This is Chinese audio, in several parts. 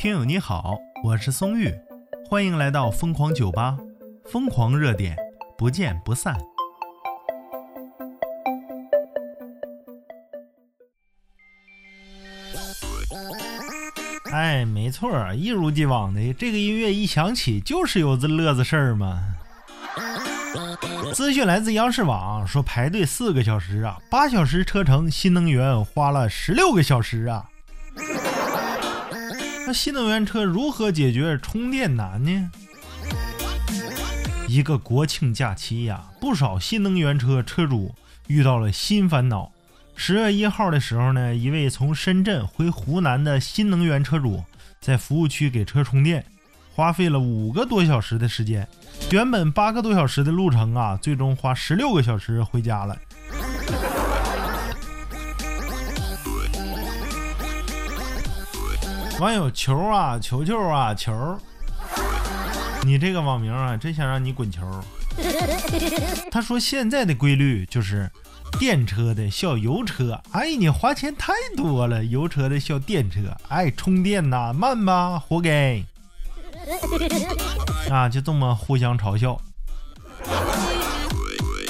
听友你好，我是松玉，欢迎来到疯狂酒吧，疯狂热点，不见不散。哎，没错，一如既往的，这个音乐一响起就是有这乐子事儿嘛。资讯来自央视网，说排队四个小时啊，八小时车程，新能源花了十六个小时啊。新能源车如何解决充电难呢？一个国庆假期呀，不少新能源车车主遇到了新烦恼。十月一号的时候呢，一位从深圳回湖南的新能源车主在服务区给车充电，花费了五个多小时的时间。原本八个多小时的路程啊，最终花十六个小时回家了。网友球啊，球球啊，球！你这个网名啊，真想让你滚球！他说现在的规律就是，电车的笑油车，哎，你花钱太多了；油车的笑电车，哎，充电呐慢吧，活该！啊，就这么互相嘲笑。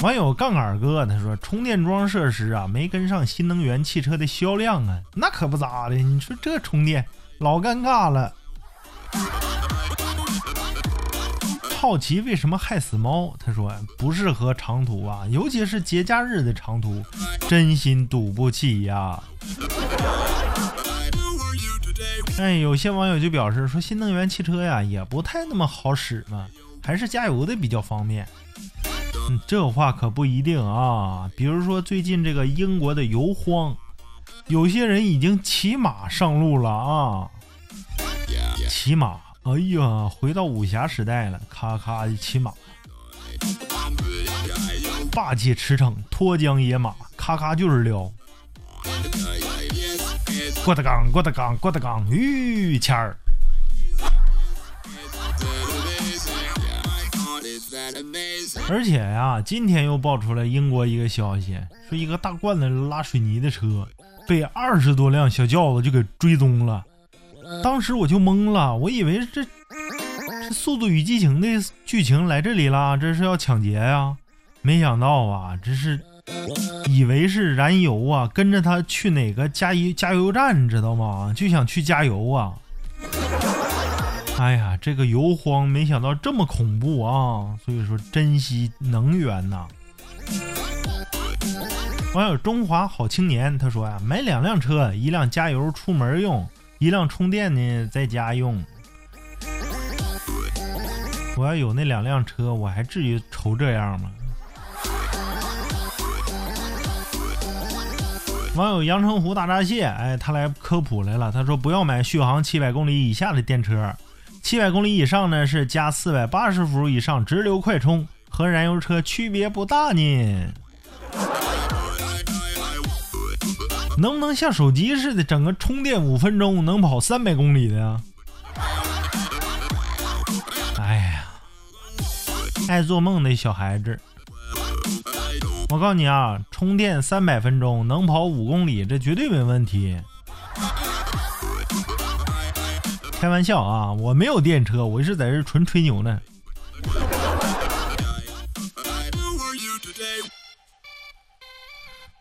网友杠杆哥他说，充电桩设施啊没跟上新能源汽车的销量啊，那可不咋的。你说这充电。老尴尬了。好奇为什么害死猫？他说不适合长途啊，尤其是节假日的长途，真心堵不起呀。哎，有些网友就表示说，新能源汽车呀也不太那么好使嘛，还是加油的比较方便。嗯，这话可不一定啊。比如说最近这个英国的油荒。有些人已经骑马上路了啊！骑马，哎呀，回到武侠时代了，咔咔的骑马，霸气驰骋，脱缰野马，咔咔就是撩。郭德纲，郭德纲，郭德纲，于谦儿。而且呀，今天又爆出来英国一个消息，说一个大罐子拉水泥的车。被二十多辆小轿子就给追踪了，当时我就懵了，我以为这这《速度与激情》的剧情来这里了，这是要抢劫呀？没想到啊，这是以为是燃油啊，跟着他去哪个加油加油站，你知道吗？就想去加油啊！哎呀，这个油荒没想到这么恐怖啊！所以说，珍惜能源呐。网友中华好青年他说呀，买两辆车，一辆加油出门用，一辆充电呢在家用。我要有那两辆车，我还至于愁这样吗？网友阳澄湖大闸蟹，哎，他来科普来了。他说不要买续航七百公里以下的电车，七百公里以上呢是加四百八十伏以上直流快充，和燃油车区别不大呢。能不能像手机似的，整个充电五分钟能跑三百公里的呀？哎呀，爱做梦的小孩子！我告诉你啊，充电三百分钟能跑五公里，这绝对没问题。开玩笑啊，我没有电车，我是在这纯吹牛呢。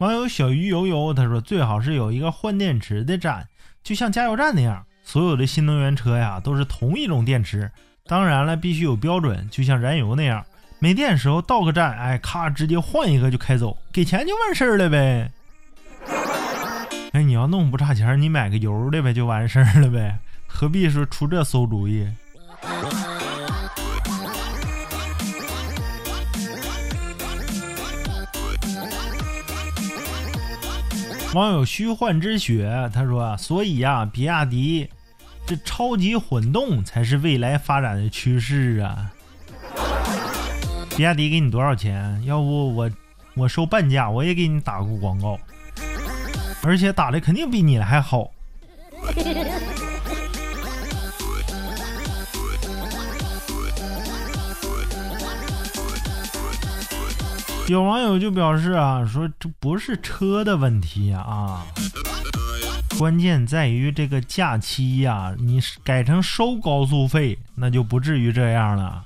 网友小鱼游游他说：“最好是有一个换电池的站，就像加油站那样。所有的新能源车呀，都是同一种电池。当然了，必须有标准，就像燃油那样，没电时候到个站，哎，咔，直接换一个就开走，给钱就完事儿了呗。哎，你要弄不差钱，你买个油的呗，就完事儿了呗，何必说出这馊主意？”网友虚幻之雪他说：“所以啊，比亚迪这超级混动才是未来发展的趋势啊！比亚迪给你多少钱？要不我我收半价，我也给你打过广告，而且打的肯定比你还好。”有网友就表示啊，说这不是车的问题啊，关键在于这个假期呀，你改成收高速费，那就不至于这样了。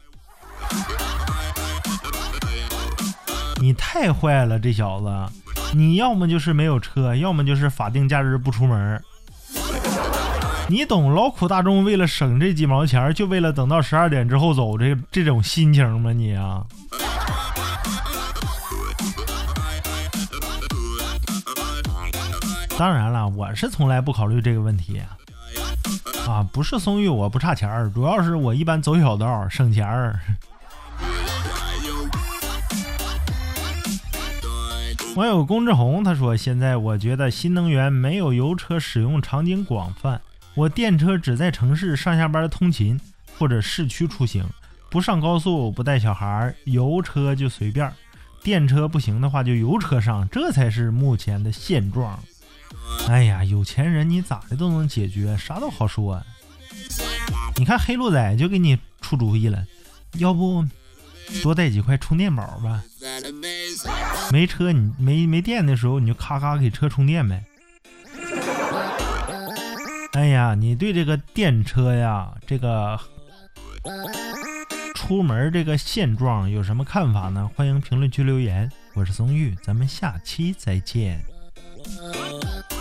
你太坏了，这小子！你要么就是没有车，要么就是法定假日不出门。你懂劳苦大众为了省这几毛钱，就为了等到十二点之后走这这种心情吗？你啊！当然了，我是从来不考虑这个问题啊！不是松玉，我不差钱儿，主要是我一般走小道省钱儿。网友龚志宏他说：“现在我觉得新能源没有油车使用场景广泛，我电车只在城市上下班通勤或者市区出行，不上高速，不带小孩，油车就随便。电车不行的话，就油车上，这才是目前的现状。”哎呀，有钱人你咋的都能解决，啥都好说。你看黑鹿仔就给你出主意了，要不？多带几块充电宝吧，没车你没没电的时候，你就咔咔给车充电呗。哎呀，你对这个电车呀，这个出门这个现状有什么看法呢？欢迎评论区留言。我是松玉，咱们下期再见。Oh.